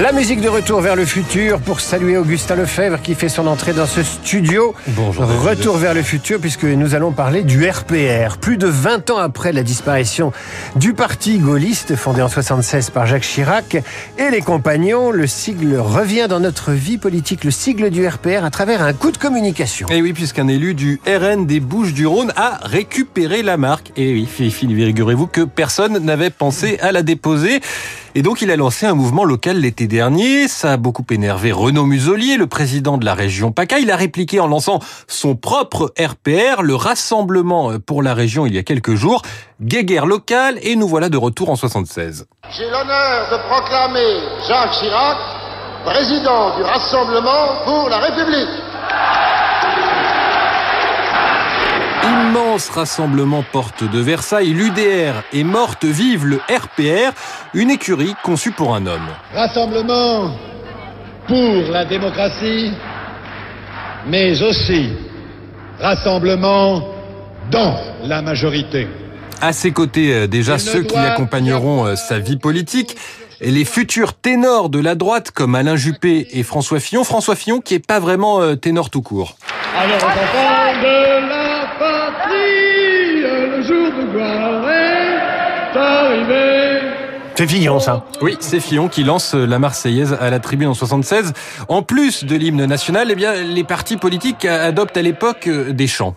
La musique de retour vers le futur pour saluer Augustin Lefebvre qui fait son entrée dans ce studio. Bonjour. Retour vers le futur puisque nous allons parler du RPR. Plus de 20 ans après la disparition du parti gaulliste fondé en 76 par Jacques Chirac et les compagnons, le sigle revient dans notre vie politique, le sigle du RPR à travers un coup de communication. Et oui, puisqu'un élu du RN des Bouches-du-Rhône a récupéré la marque. Et oui, figurez-vous que personne n'avait pensé à la déposer. Et donc il a lancé un mouvement local l'été dernier. Ça a beaucoup énervé Renaud Muselier, le président de la région PACA. Il a répliqué en lançant son propre RPR, le Rassemblement pour la région, il y a quelques jours. Guéguerre locale et nous voilà de retour en 76. J'ai l'honneur de proclamer Jacques Chirac président du Rassemblement pour la République. Immense rassemblement porte de Versailles, l'UDR est morte, vive le RPR, une écurie conçue pour un homme. Rassemblement pour la démocratie, mais aussi rassemblement dans la majorité. À ses côtés, euh, déjà ceux qui accompagneront euh, sa vie politique. Et les futurs ténors de la droite comme Alain Juppé et François Fillon. François Fillon qui est pas vraiment euh, ténor tout court. Alors, enfants de la patrie, le jour de gloire est arrivé. C'est Fillon ça. Oui, c'est Fillon qui lance la Marseillaise à la tribune en 76. En plus de l'hymne national, eh bien, les partis politiques adoptent à l'époque euh, des chants.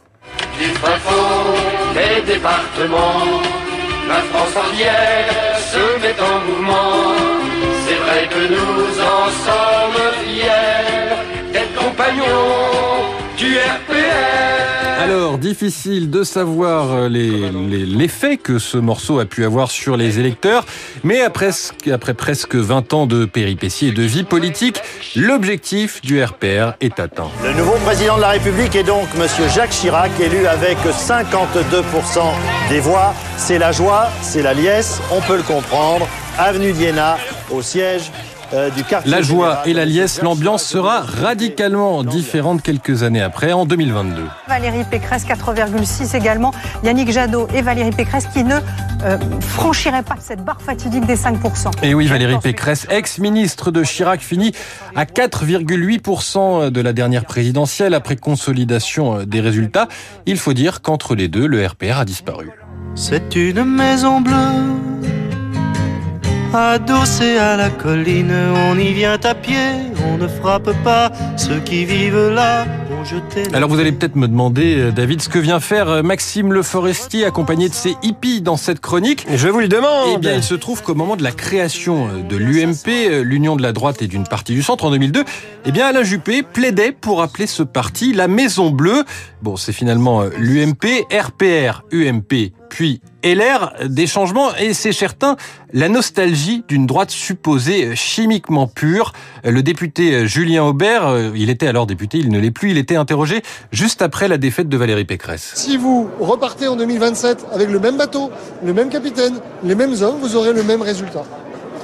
du fin fond des départements. La France entière se met en mouvement. C'est vrai que nous en sommes fiers d'être compagnons du RPR. Alors, difficile de savoir euh, les- l'effet que ce morceau a pu avoir sur les électeurs, mais après, après presque 20 ans de péripéties et de vie politique, l'objectif du RPR est atteint. Le nouveau président de la République est donc Monsieur Jacques Chirac, élu avec 52% des voix. C'est la joie, c'est la liesse, on peut le comprendre. Avenue d'Iéna, au siège euh, du quartier. La joie général et la liesse, l'ambiance sera radicalement différente quelques années après, en 2022. Valérie Pécresse, 4,6 également. Yannick Jadot et Valérie Pécresse qui ne euh, franchiraient pas cette barre fatidique des 5%. Et oui, Valérie Pécresse, ex-ministre de Chirac, finit à 4,8% de la dernière présidentielle après consolidation des résultats. Il faut dire qu'entre les deux, le RPR a disparu. C'est une maison bleue, à la colline. On y vient à pied, on ne frappe pas. Ceux qui vivent là Alors vous allez peut-être me demander, euh, David, ce que vient faire euh, Maxime Le Forestier accompagné de ses hippies dans cette chronique. Je vous le demande. Eh bien, il se trouve qu'au moment de la création euh, de l'UMP, l'Union de la droite et d'une partie du centre en 2002, eh bien, Alain Juppé plaidait pour appeler ce parti la Maison Bleue. Bon, c'est finalement l'UMP, RPR, UMP, puis LR, des changements, et c'est certain, la nostalgie d'une droite supposée euh, chimiquement pure. Le député euh, Julien Aubert, euh, il était alors député, il ne l'est plus, il était interrogé juste après la défaite de Valérie Pécresse. Si vous repartez en 2027 avec le même bateau, le même capitaine, les mêmes hommes, vous aurez le même résultat.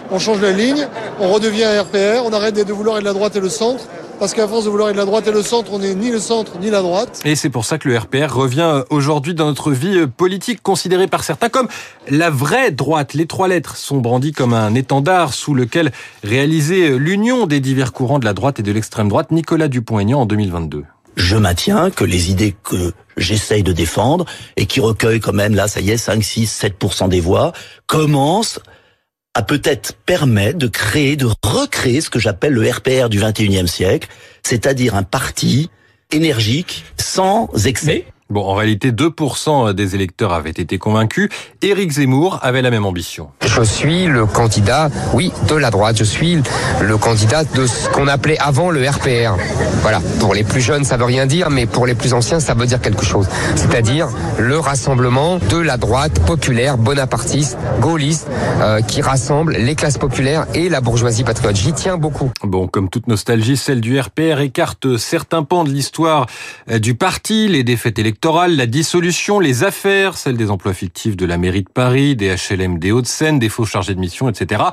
On change la ligne, on redevient un RPR, on arrête de vouloir être la droite et le centre, parce qu'à force de vouloir être la droite et le centre, on n'est ni le centre ni la droite. Et c'est pour ça que le RPR revient aujourd'hui dans notre vie euh, politique, considéré par certains comme la vraie droite. Les trois lettres sont brandies comme un étendard sous lequel réalisait euh, l'union des divers courants de la droite et de l'extrême droite Nicolas Dupont-Aignan en 2022. Je maintiens que les idées que j'essaye de défendre et qui recueillent quand même, là, ça y est, 5, 6, 7% des voix, commencent à peut-être permettre de créer, de recréer ce que j'appelle le RPR du 21e siècle, c'est-à-dire un parti énergique, sans excès. Bon, en réalité, 2% des électeurs avaient été convaincus. Éric Zemmour avait la même ambition. Je suis le candidat, oui, de la droite. Je suis le candidat de ce qu'on appelait avant le RPR. Voilà. Pour les plus jeunes, ça veut rien dire, mais pour les plus anciens, ça veut dire quelque chose. C'est-à-dire le rassemblement de la droite populaire, bonapartiste, gaulliste, euh, qui rassemble les classes populaires et la bourgeoisie patriote. J'y tiens beaucoup. Bon, comme toute nostalgie, celle du RPR écarte certains pans de l'histoire euh, du parti, les défaites électorales la dissolution, les affaires, celles des emplois fictifs de la mairie de Paris, des HLM des Hauts-de-Seine, des faux chargés de mission, etc.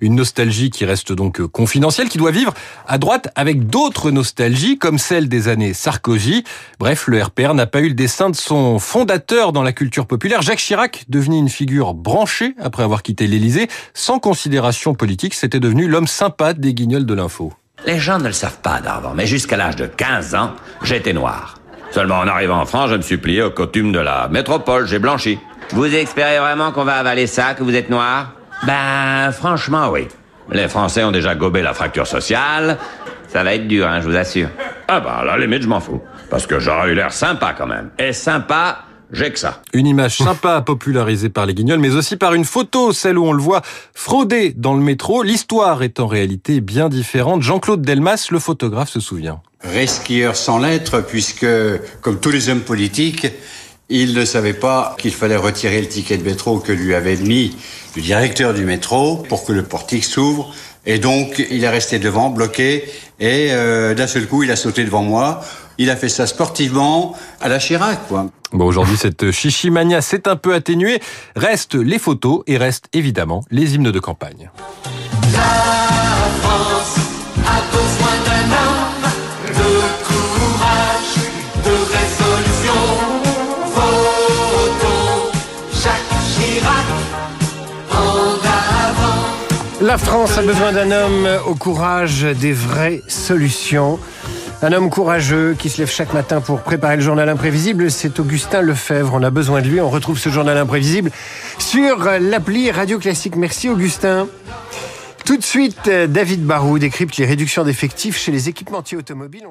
Une nostalgie qui reste donc confidentielle, qui doit vivre à droite avec d'autres nostalgies, comme celle des années Sarkozy. Bref, le RPR n'a pas eu le dessin de son fondateur dans la culture populaire, Jacques Chirac, devenu une figure branchée après avoir quitté l'Élysée, sans considération politique, c'était devenu l'homme sympa des guignols de l'info. Les gens ne le savent pas d'avant, mais jusqu'à l'âge de 15 ans, j'étais noir. Seulement en arrivant en France, je me suis plié au coutume de la métropole, j'ai blanchi. Vous espérez vraiment qu'on va avaler ça, que vous êtes noir? Ben, franchement, oui. Les Français ont déjà gobé la fracture sociale. Ça va être dur, hein, je vous assure. Ah bah, à la limite, je m'en fous. Parce que j'aurais eu l'air sympa quand même. Et sympa, j'ai que ça. Une image sympa popularisée par les guignols, mais aussi par une photo, celle où on le voit frauder dans le métro. L'histoire est en réalité bien différente. Jean-Claude Delmas, le photographe, se souvient. Resquieur sans lettres, puisque, comme tous les hommes politiques, il ne savait pas qu'il fallait retirer le ticket de métro que lui avait mis le directeur du métro pour que le portique s'ouvre. Et donc, il est resté devant, bloqué, et euh, d'un seul coup, il a sauté devant moi. Il a fait ça sportivement, à la Chirac, quoi. Bon, aujourd'hui, cette chichimania s'est un peu atténuée. Restent les photos et restent évidemment les hymnes de campagne. La France a besoin d'un homme de courage, de résolution. Votons Jacques Chirac en avant. La France a besoin d'un homme au courage des vraies solutions. Un homme courageux qui se lève chaque matin pour préparer le journal imprévisible, c'est Augustin Lefebvre. On a besoin de lui. On retrouve ce journal imprévisible sur l'appli Radio Classique. Merci Augustin. Tout de suite, David Barou décrypte les réductions d'effectifs chez les équipementiers automobiles.